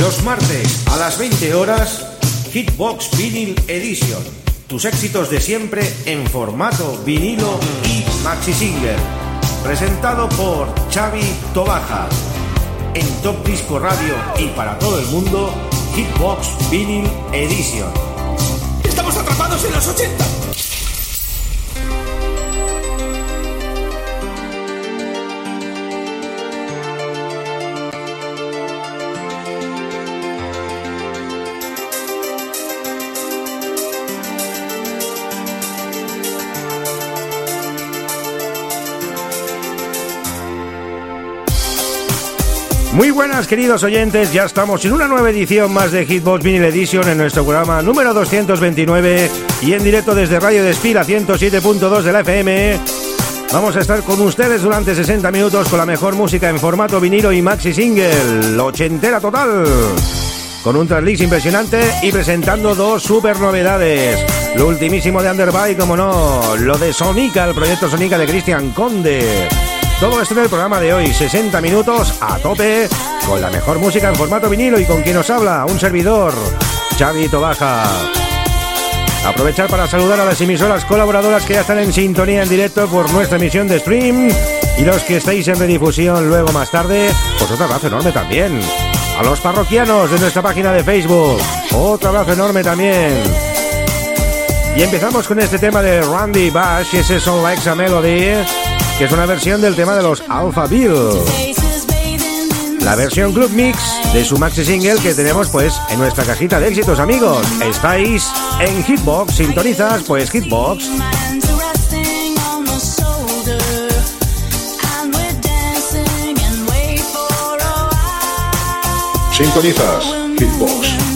Los martes a las 20 horas, Hitbox Vinyl Edition. Tus éxitos de siempre en formato vinilo y maxi single. Presentado por Xavi Tobaja. En Top Disco Radio y para todo el mundo, Hitbox Vinyl Edition. ¡Estamos atrapados en los 80! Muy buenas queridos oyentes, ya estamos en una nueva edición más de Hitbox Vinyl Edition en nuestro programa número 229 y en directo desde Radio Despila 107.2 de la FM. Vamos a estar con ustedes durante 60 minutos con la mejor música en formato vinilo y maxi single, ochentera total. Con un traslix impresionante y presentando dos super novedades. Lo ultimísimo de Underby, como no, lo de Sonica, el proyecto Sonica de Cristian Conde. Todo esto en el programa de hoy, 60 minutos a tope, con la mejor música en formato vinilo y con quien nos habla, un servidor, Xavi Tobaja. Aprovechar para saludar a las emisoras colaboradoras que ya están en sintonía en directo por nuestra emisión de stream y los que estáis en redifusión luego más tarde, pues otro abrazo enorme también. A los parroquianos de nuestra página de Facebook, otro abrazo enorme también. Y empezamos con este tema de Randy Bash, ese Son Likes a Melody que es una versión del tema de los Alpha Bill. La versión Club Mix de su maxi single que tenemos pues en nuestra cajita de éxitos amigos. Estáis en Hitbox, sintonizas pues Hitbox. Sintonizas Hitbox.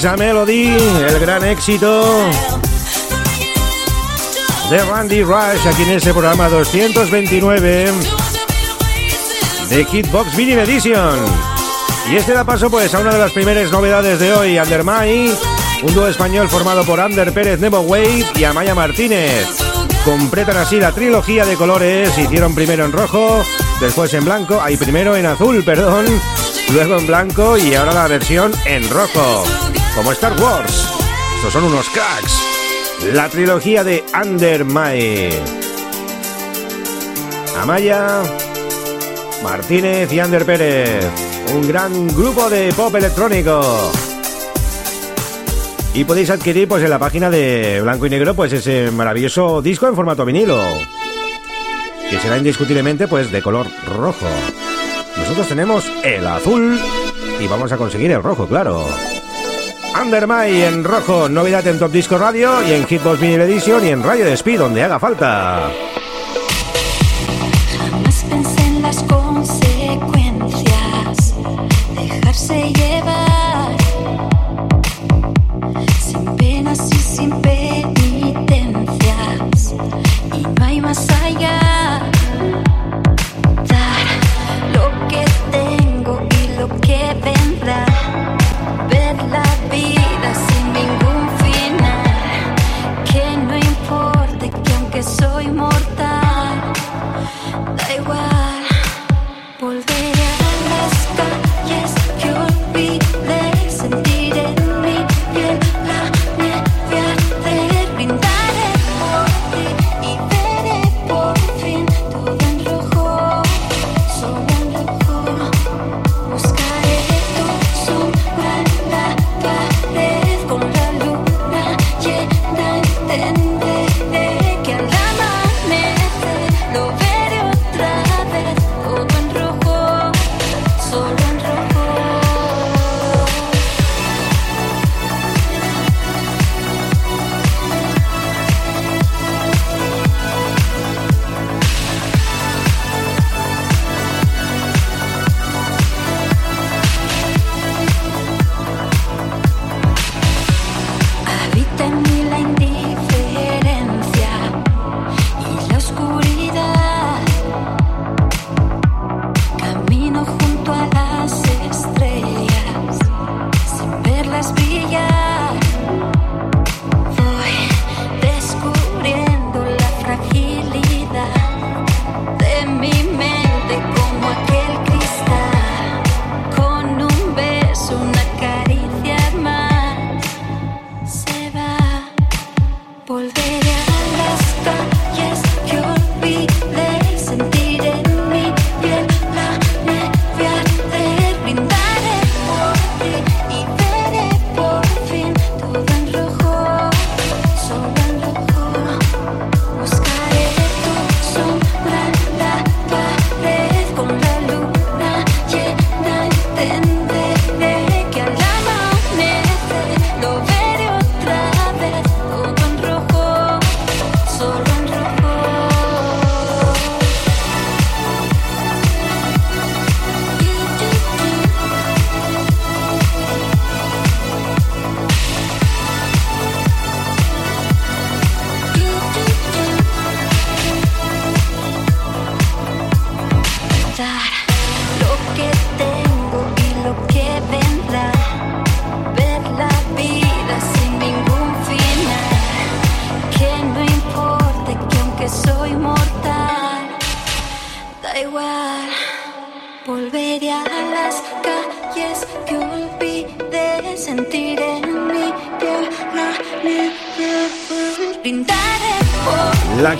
Melody, el gran éxito de Randy Rush aquí en ese programa 229 de Kitbox Vinyl Edition. Y este da paso pues a una de las primeras novedades de hoy, Undermine, un dúo español formado por Ander Pérez Nevo Wave y Amaya Martínez. Completan así la trilogía de colores, hicieron primero en rojo, después en blanco, ahí primero en azul, perdón, luego en blanco y ahora la versión en rojo, como Star Wars. Estos son unos cracks. La trilogía de Undermine. Amaya, Martínez y Ander Pérez. Un gran grupo de pop electrónico. Y podéis adquirir pues en la página de Blanco y Negro pues ese maravilloso disco en formato vinilo. Que será indiscutiblemente pues de color rojo. Nosotros tenemos el azul y vamos a conseguir el rojo, claro. Undermine en rojo, novedad en Top Disco Radio y en Hitbox Vinyl Edition y en Radio de Speed donde haga falta. Pensé en las consecuencias, dejarse llevar,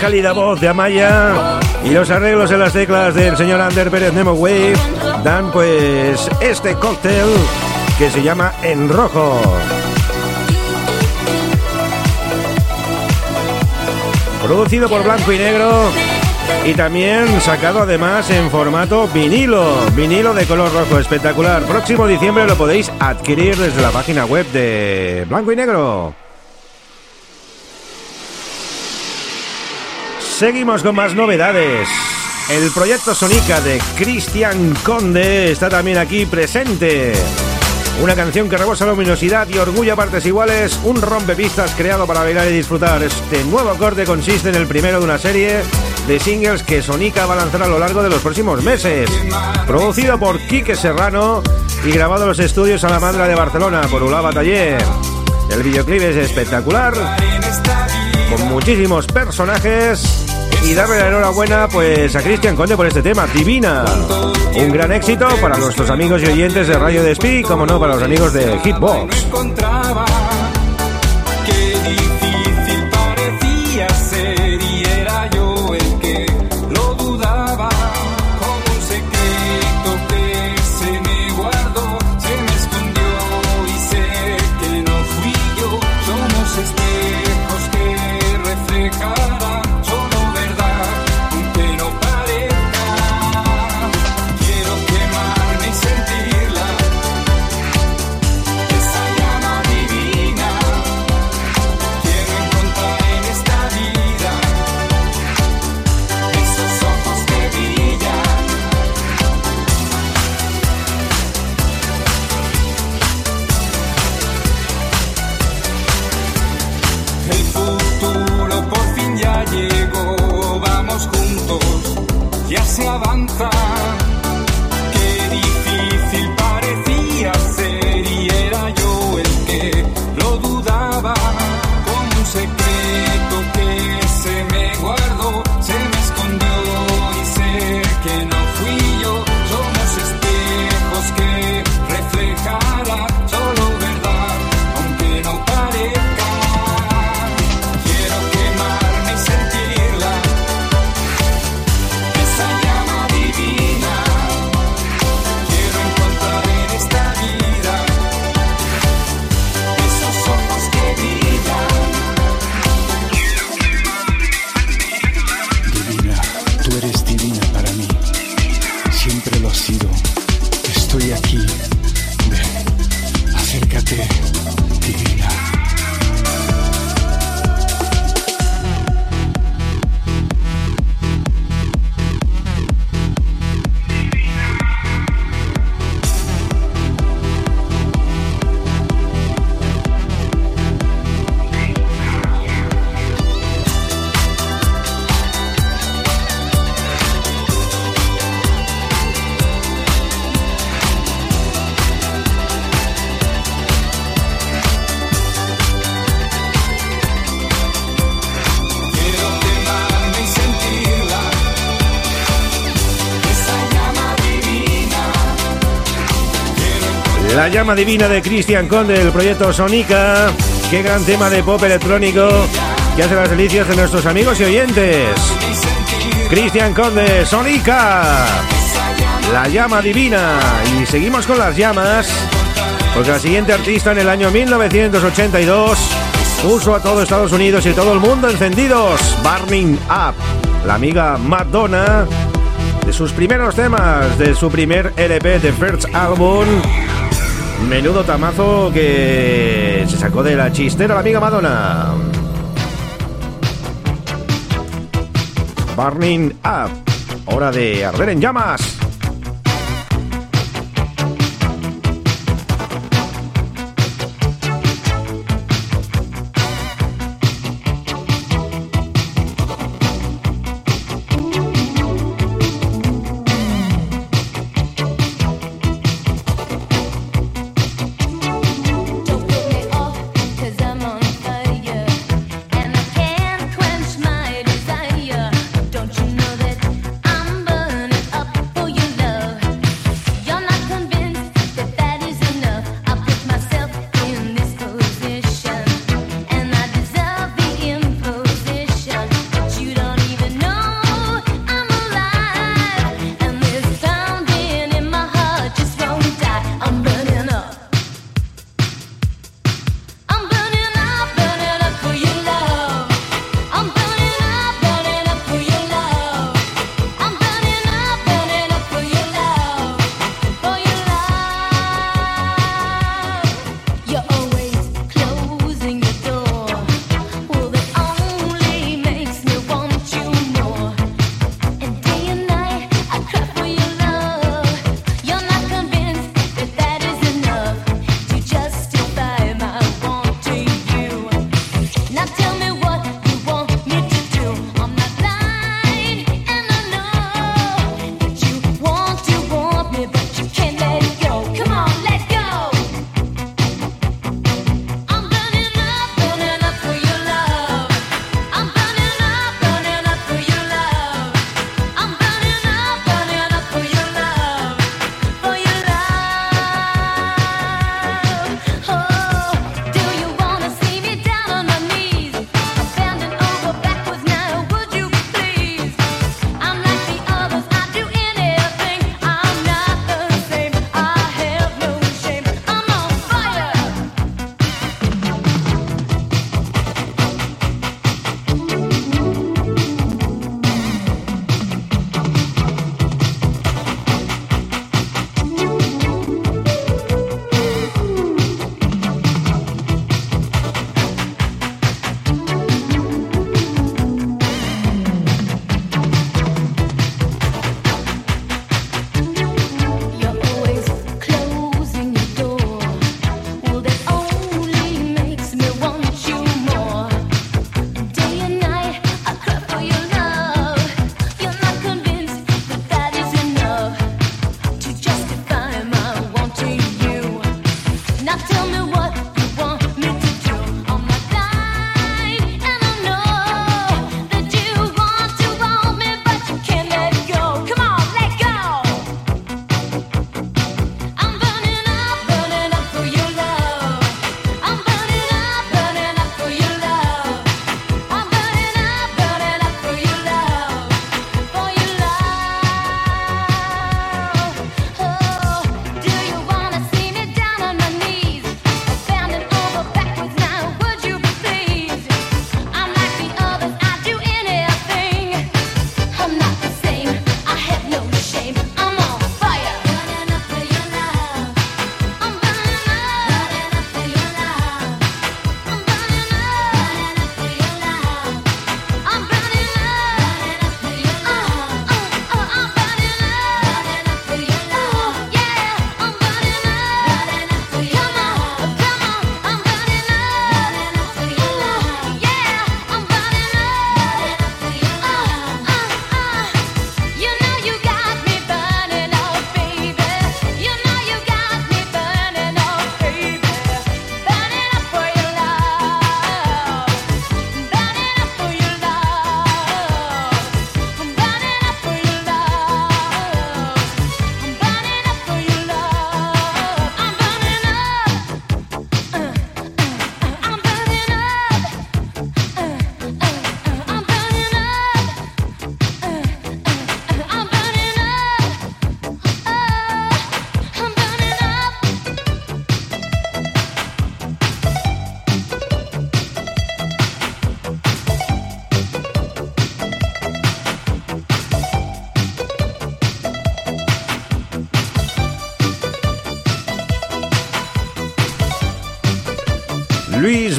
cálida voz de Amaya y los arreglos en las teclas del señor Ander Pérez Nemo Wave dan pues este cóctel que se llama En Rojo. Producido por Blanco y Negro y también sacado además en formato vinilo, vinilo de color rojo espectacular. Próximo diciembre lo podéis adquirir desde la página web de Blanco y Negro. Seguimos con más novedades. El proyecto Sonica de Cristian Conde está también aquí presente. Una canción que rebosa luminosidad y orgullo a partes iguales, un rompepistas creado para bailar y disfrutar. Este nuevo corte consiste en el primero de una serie de singles que Sonica va a lanzar a lo largo de los próximos meses. Producido por Quique Serrano y grabado en los estudios Salamandra de Barcelona por Ulava Taller. El videoclip es espectacular, con muchísimos personajes y darle la enhorabuena pues a Cristian Conde por este tema, Divina. Un gran éxito para nuestros amigos y oyentes de Radio Despí, como no para los amigos de Hitbox. La llama divina de Cristian Conde del proyecto Sonica. Qué gran tema de pop electrónico que hace las delicias de nuestros amigos y oyentes. Cristian Conde, Sonica. La llama divina. Y seguimos con las llamas. Porque la siguiente artista en el año 1982 puso a todo Estados Unidos y todo el mundo encendidos. Burning Up. La amiga Madonna. De sus primeros temas, de su primer LP de First Album, Menudo tamazo que se sacó de la chistera la amiga Madonna. Burning Up. Hora de arder en llamas.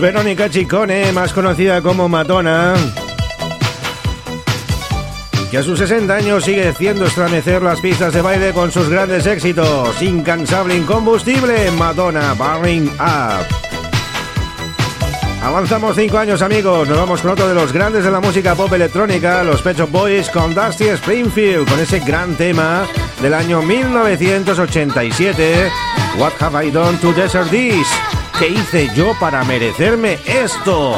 Verónica Chicone, más conocida como Madonna, que a sus 60 años sigue haciendo estremecer las pistas de baile con sus grandes éxitos. Incansable, incombustible, Madonna Burning Up. Avanzamos 5 años amigos, nos vamos con otro de los grandes de la música pop electrónica, los Pet Boys con Dusty Springfield, con ese gran tema del año 1987, What Have I Done to Deserve This? ¿Qué hice yo para merecerme esto?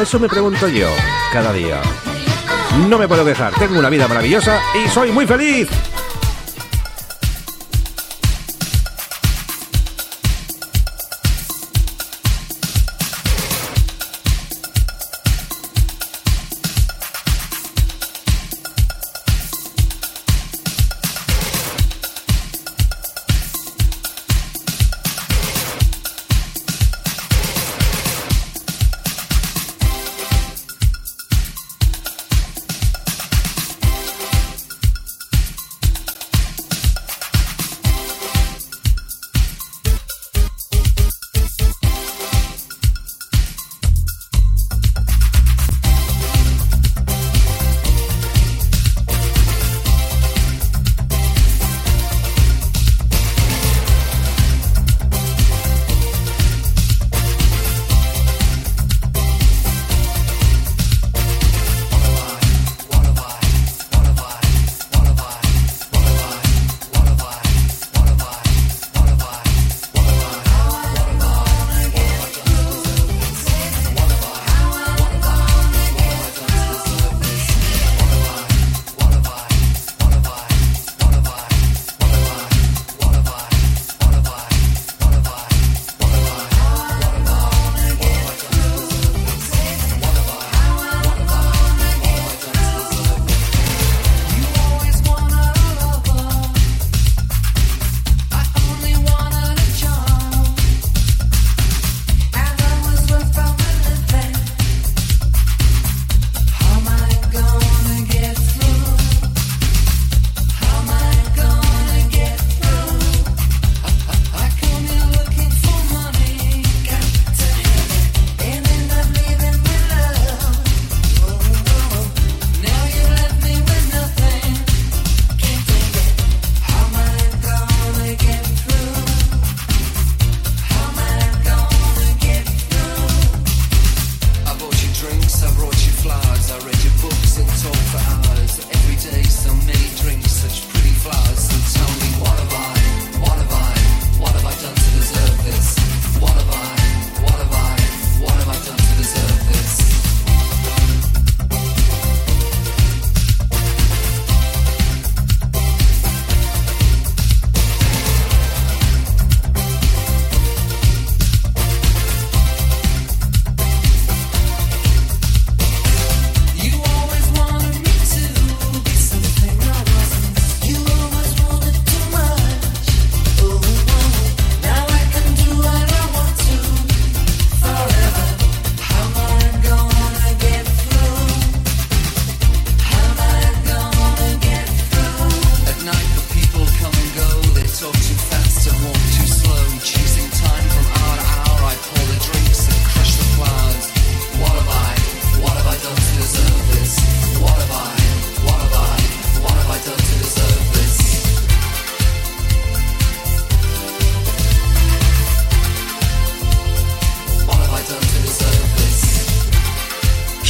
Eso me pregunto yo cada día. No me puedo quejar, tengo una vida maravillosa y soy muy feliz.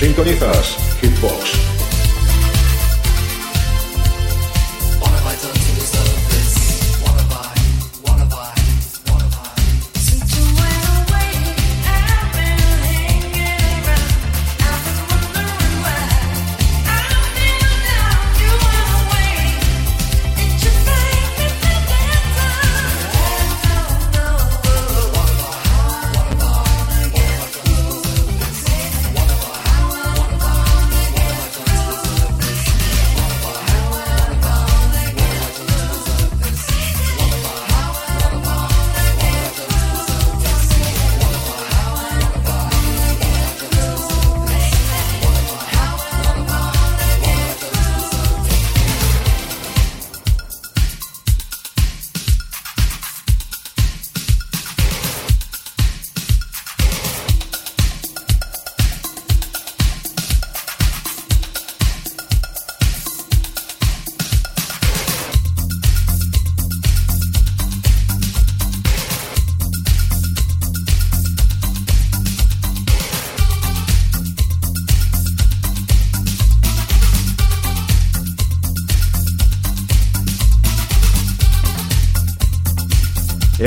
sintonizas.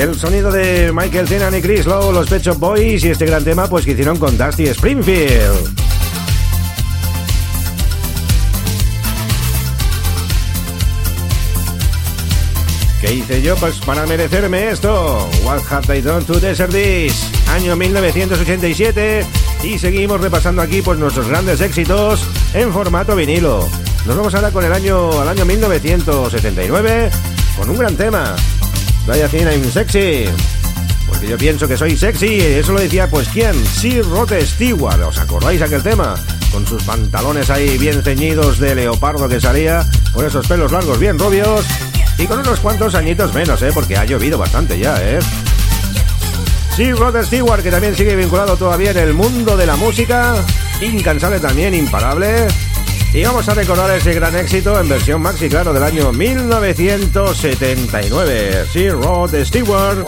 El sonido de Michael Tenan y Chris Lowe, los Pet Boys y este gran tema pues que hicieron con Dusty Springfield. ¿Qué hice yo pues para merecerme esto? What have they done to deserve this? Año 1987 y seguimos repasando aquí pues nuestros grandes éxitos en formato vinilo. Nos vamos ahora con el año al año 1979 con un gran tema. Vaya I'm sexy. Porque yo pienso que soy sexy. Eso lo decía, pues, ¿quién? Sí, Rod Stewart. ¿Os acordáis aquel tema? Con sus pantalones ahí bien ceñidos de leopardo que salía, con esos pelos largos bien rubios y con unos cuantos añitos menos, ¿eh? Porque ha llovido bastante ya, ¿eh? Sí, Rod Stewart, que también sigue vinculado todavía en el mundo de la música. Incansable también, imparable. Y vamos a recordar ese gran éxito en versión maxi, claro, del año 1979. Sí, Rod Stewart.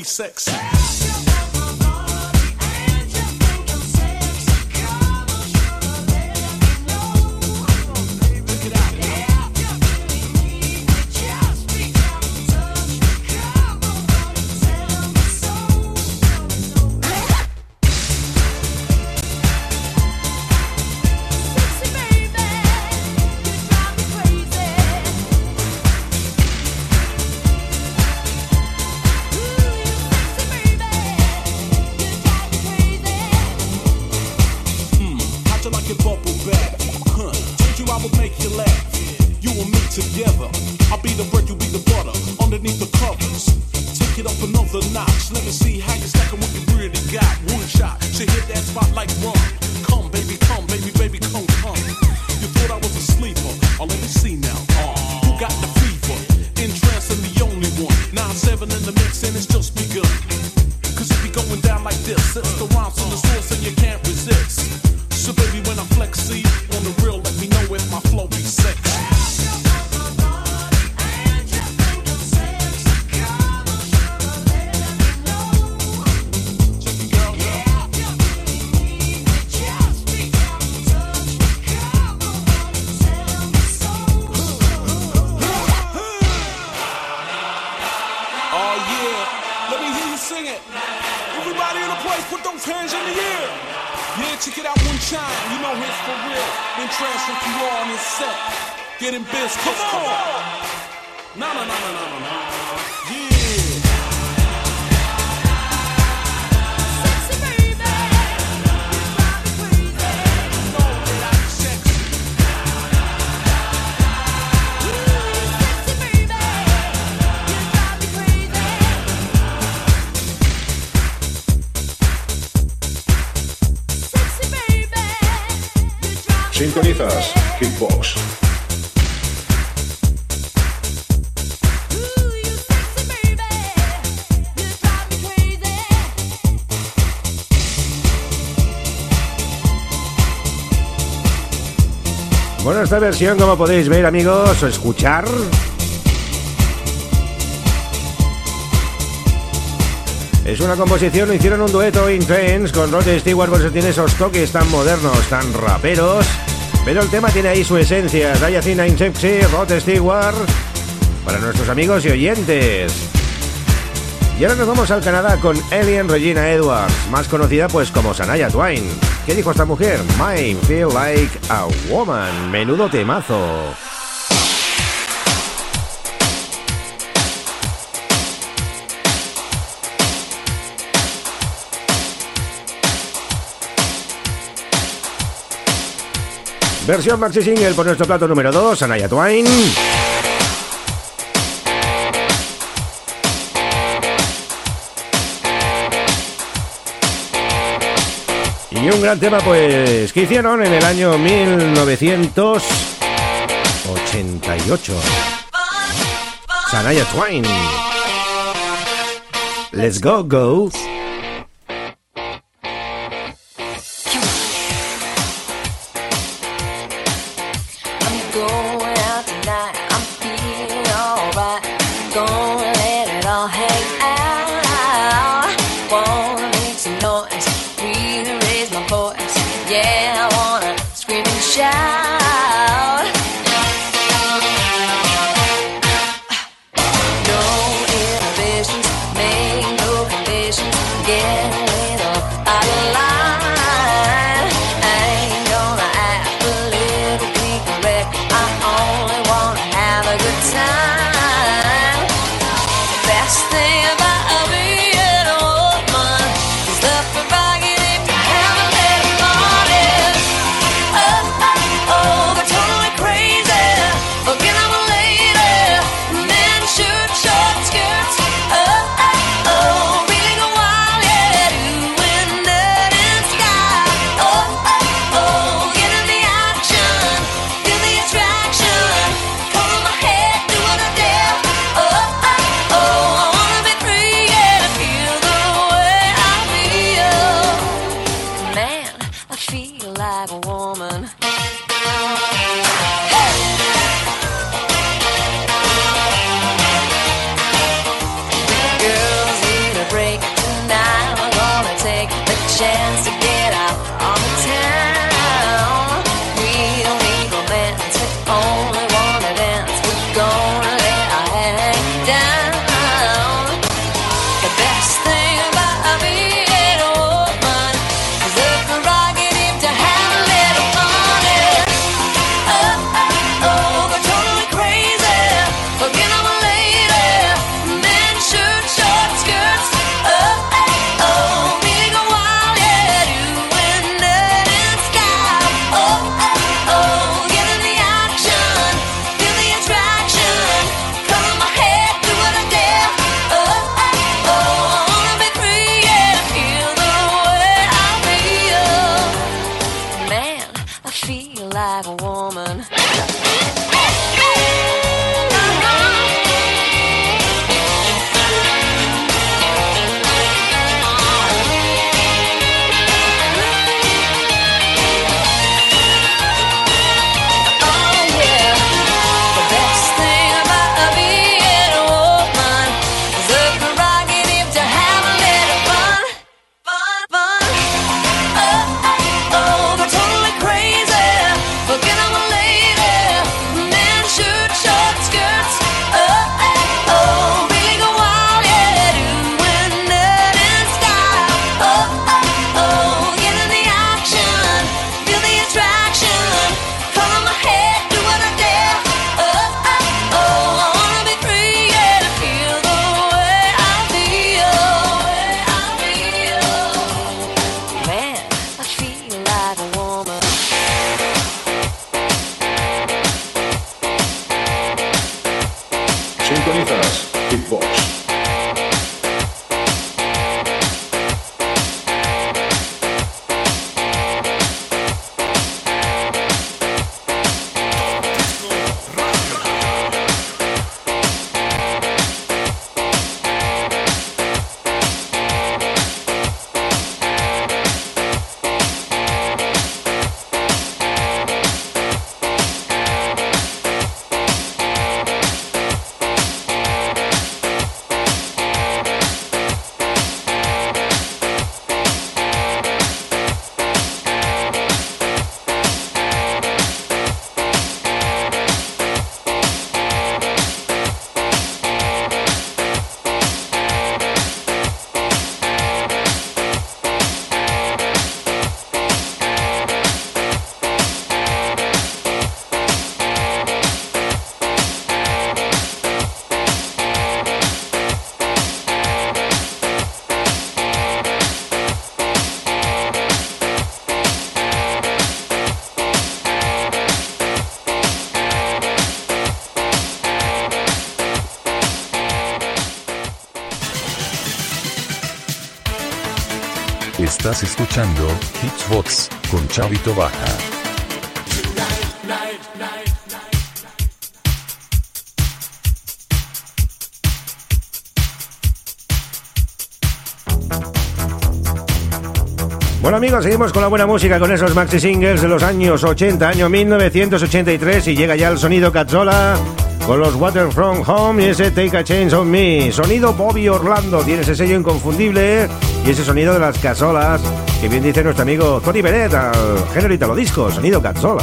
Be sexy. bounce on the and you can't resist. So baby, when I flex, see on the real, let me know if my flow be sick. shine. You know it's for real. Been trash with you all on yourself. Getting biz. Come on. No, no, no, no, no, no, no. Sintonizas Hitbox. Bueno, esta versión, como podéis ver, amigos, o escuchar, Es una composición, lo hicieron un dueto intense con Rod Stewart, por eso tiene esos toques tan modernos, tan raperos. Pero el tema tiene ahí su esencia. Diacina Insepsi, Rod Stewart, para nuestros amigos y oyentes. Y ahora nos vamos al Canadá con Alien Regina Edwards, más conocida pues como Sanaya Twain. ¿Qué dijo esta mujer? Mine feel like a woman. Menudo temazo. Versión maxi single por nuestro plato número 2, Anaya Twain. Y un gran tema pues que hicieron en el año 1988. Sanaya Twain. Let's go, go. Like a woman. Hitsbox con Chavito Baja. Bueno amigos, seguimos con la buena música, con esos maxi singles de los años 80, año 1983 y llega ya el sonido Cazzola con los Water From Home y ese Take a Change on Me. Sonido Bobby Orlando, tiene ese sello inconfundible y ese sonido de las casolas que bien dice nuestro amigo Tony Beret al género italo disco, sonido Cazzola.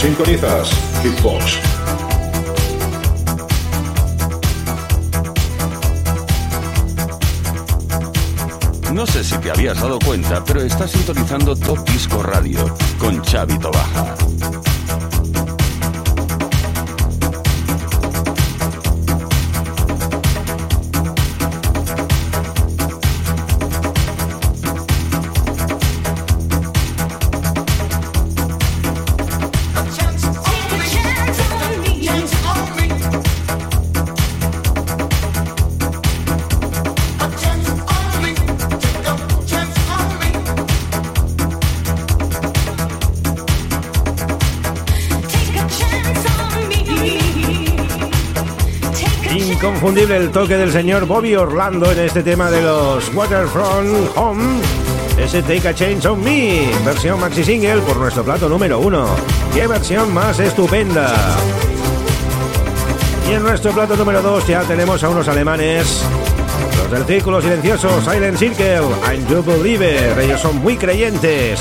Sintonizas Hitbox. No sé si te habías dado cuenta, pero estás sintonizando Top Disco Radio con Chavito Baja. Inconfundible el toque del señor Bobby Orlando en este tema de los Waterfront Home. Ese Take a Change on Me, versión maxi single por nuestro plato número uno. ¡Qué versión más estupenda! Y en nuestro plato número 2 ya tenemos a unos alemanes. Los del Círculo Silencioso, Silent Circle, and You Believer. Ellos son muy creyentes.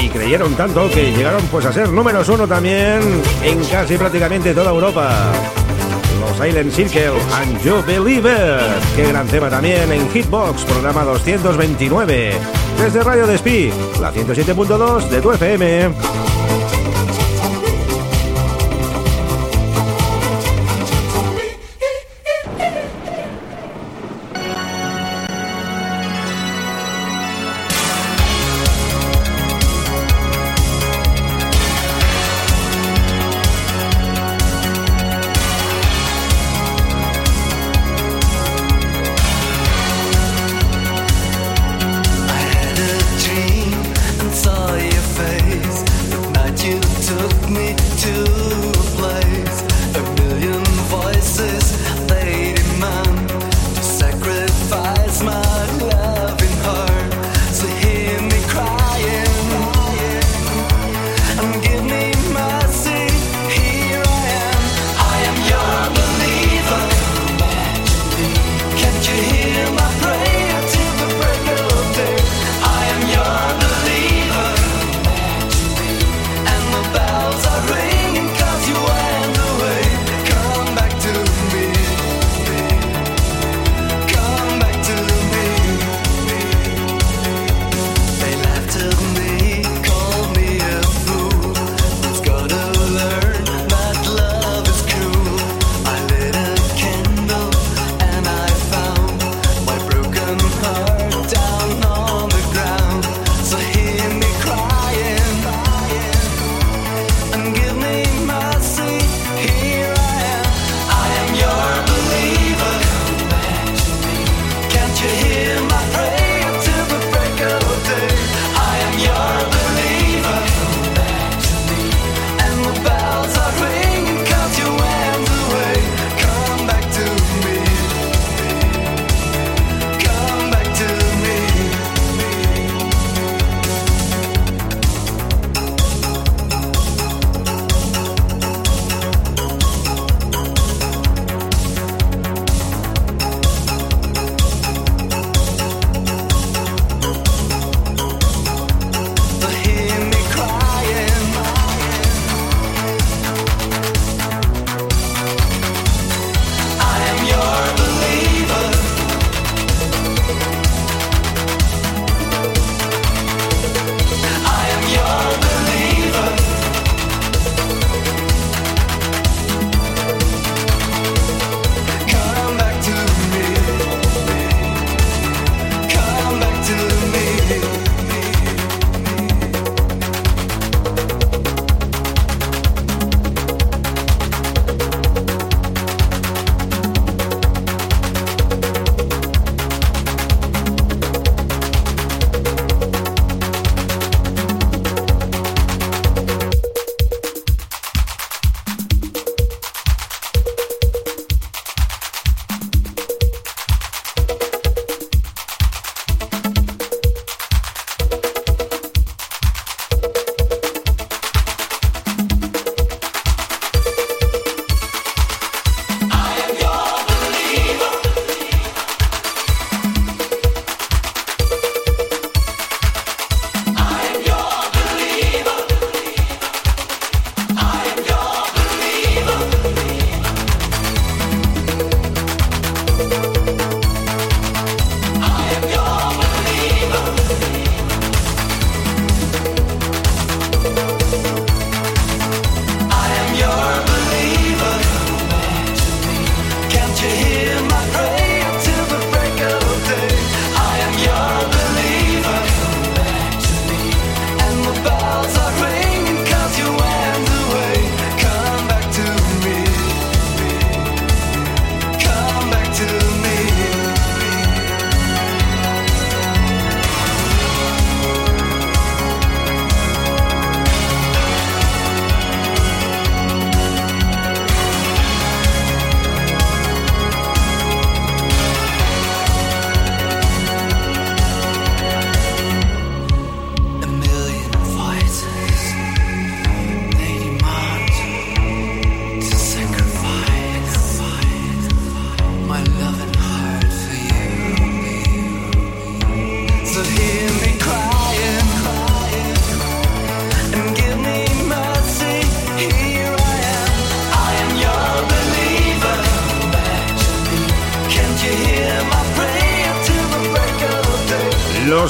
Y creyeron tanto que llegaron pues a ser números uno también en casi prácticamente toda Europa. Silent Circle and You Believer. Qué gran tema también en Hitbox, programa 229. Desde Radio Despí, la 107.2 de tu FM.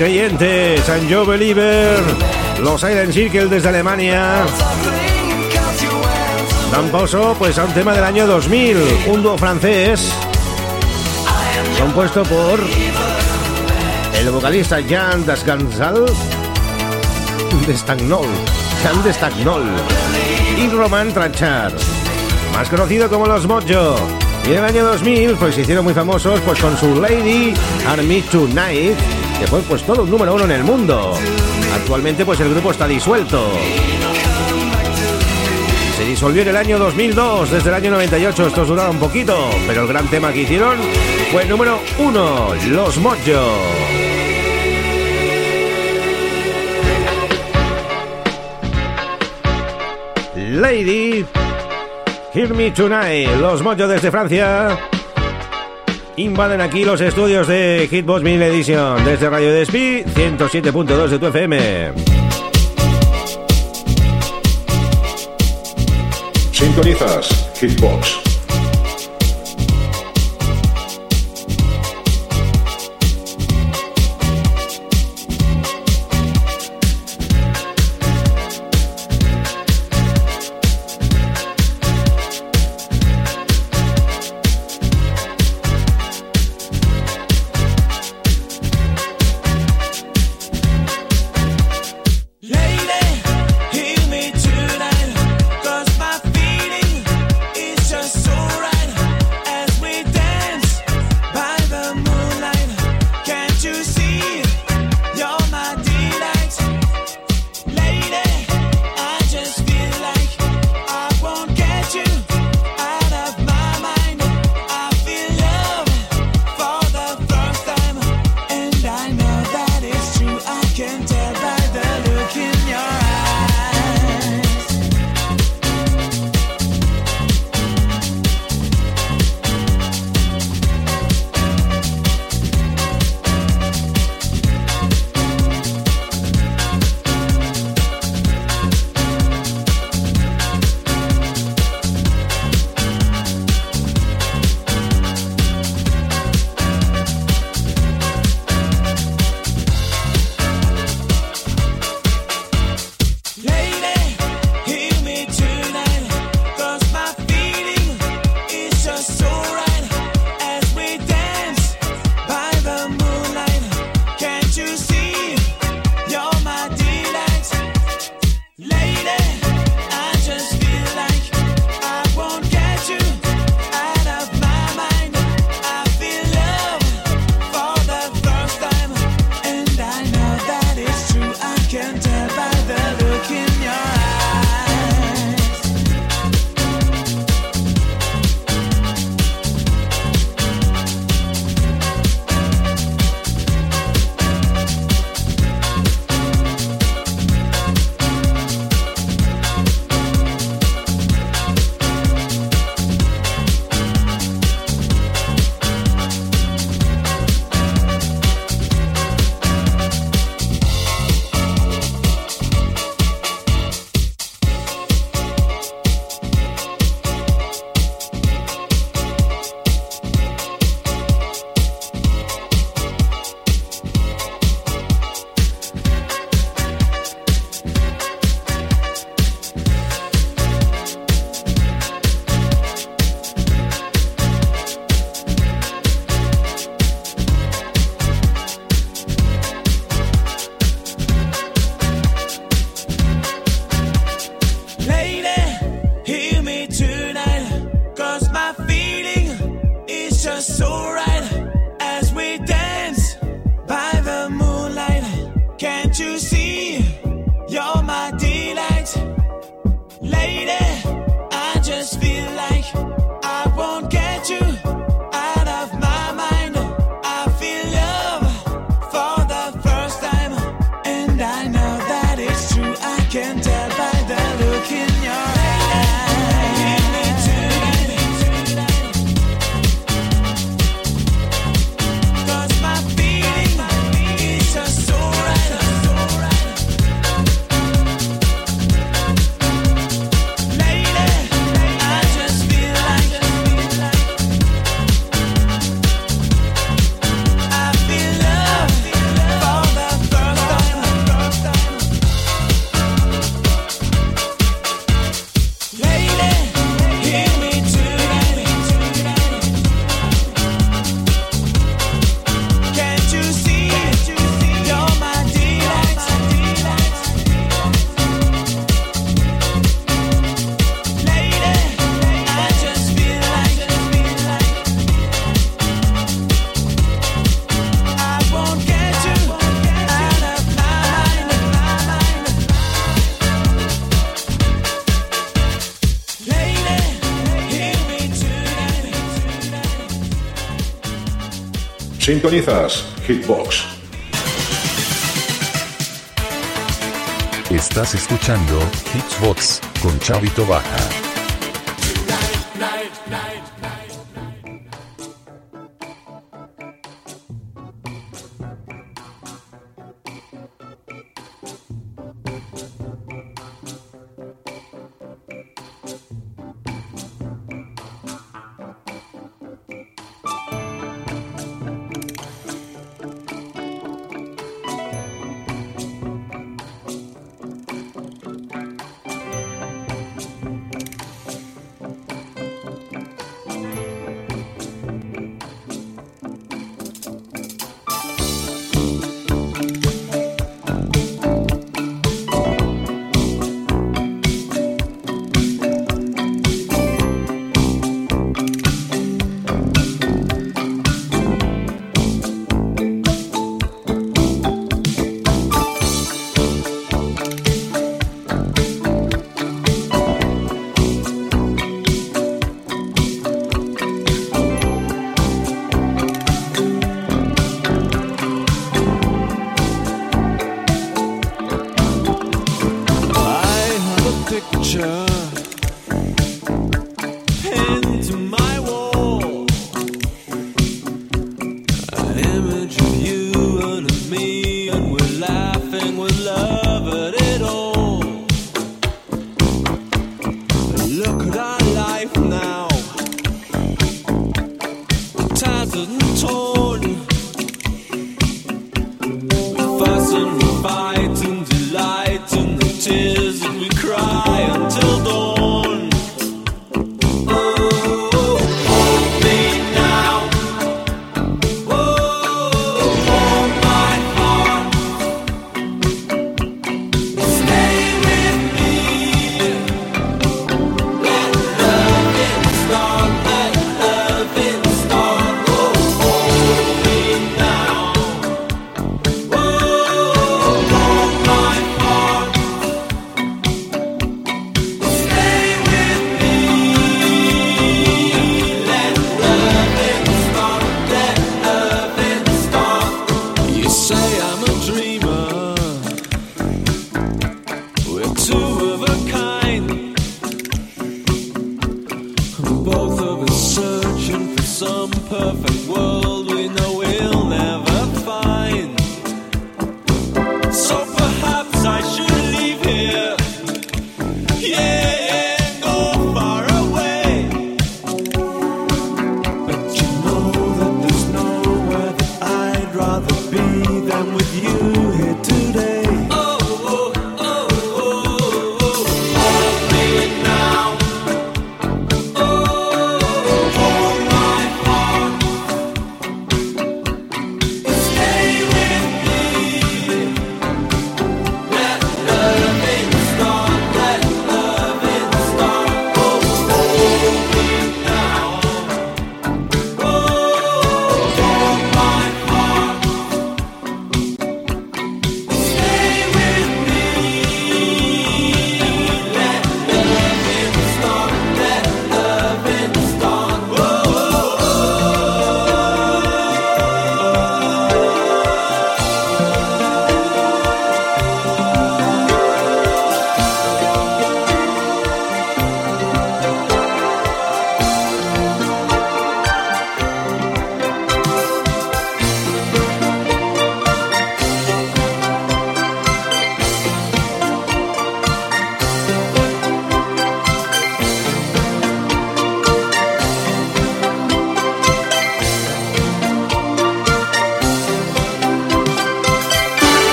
Creyentes, San Joe Believer, los Iron Circle desde Alemania. Dan paso pues a un tema del año 2000, un dúo francés compuesto por el vocalista Jan Dasgansal de Stagnol, Jan de Stagnol y Roman Tranchar, más conocido como Los Mojo. Y en el año 2000 pues se hicieron muy famosos pues con su Lady Army Tonight, que fue pues todo un número uno en el mundo. Actualmente pues el grupo está disuelto. Se disolvió en el año 2002, desde el año 98 estos duraron un poquito, pero el gran tema que hicieron fue el número uno, Los Mojo. Lady, Hear Me Tonight, Los Mojo desde Francia. Invaden aquí los estudios de Hitbox Mini Edition desde Radio Despí 107.2 de tu FM. Sintonizas Hitbox. Sintonizas Hitbox. Estás escuchando Hitsbox con Chavito Baja.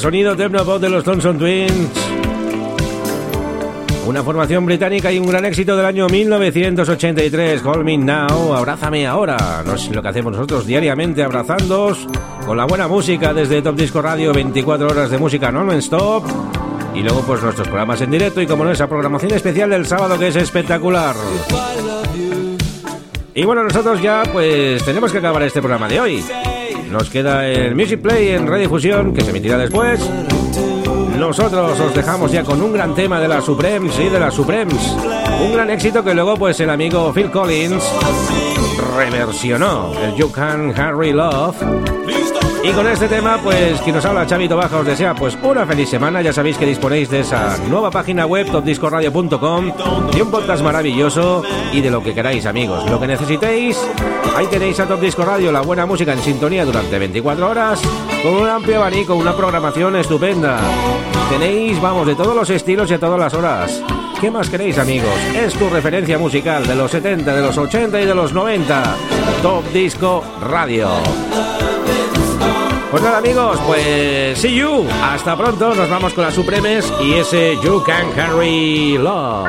Sonido Pop de los Thompson Twins. Una formación británica y un gran éxito del año 1983. Call Me Now, abrázame ahora. No es lo que hacemos nosotros diariamente, abrazándoos con la buena música desde Top Disco Radio, 24 horas de música non-stop. Y luego pues nuestros programas en directo y como no esa programación especial del sábado que es espectacular. Y bueno, nosotros ya pues tenemos que acabar este programa de hoy. Nos queda el Music Play en redifusión que se emitirá después. Nosotros os dejamos ya con un gran tema de la Supremes y de la Supremes. Un gran éxito que luego pues el amigo Phil Collins reversionó, el You Can Harry Love. Y con este tema, pues quien nos habla, Chavito Baja, os desea pues una feliz semana. Ya sabéis que disponéis de esa nueva página web, topdiscoradio.com, de un podcast maravilloso y de lo que queráis, amigos. Lo que necesitéis, ahí tenéis a Top Disco Radio, la buena música en sintonía durante 24 horas, con un amplio abanico, una programación estupenda. Tenéis, vamos, de todos los estilos y a todas las horas. ¿Qué más queréis, amigos? Es tu referencia musical de los 70, de los 80 y de los 90. Top Disco Radio. Pues nada amigos, pues see you. Hasta pronto, nos vamos con las Supremes y ese You Can Carry Love.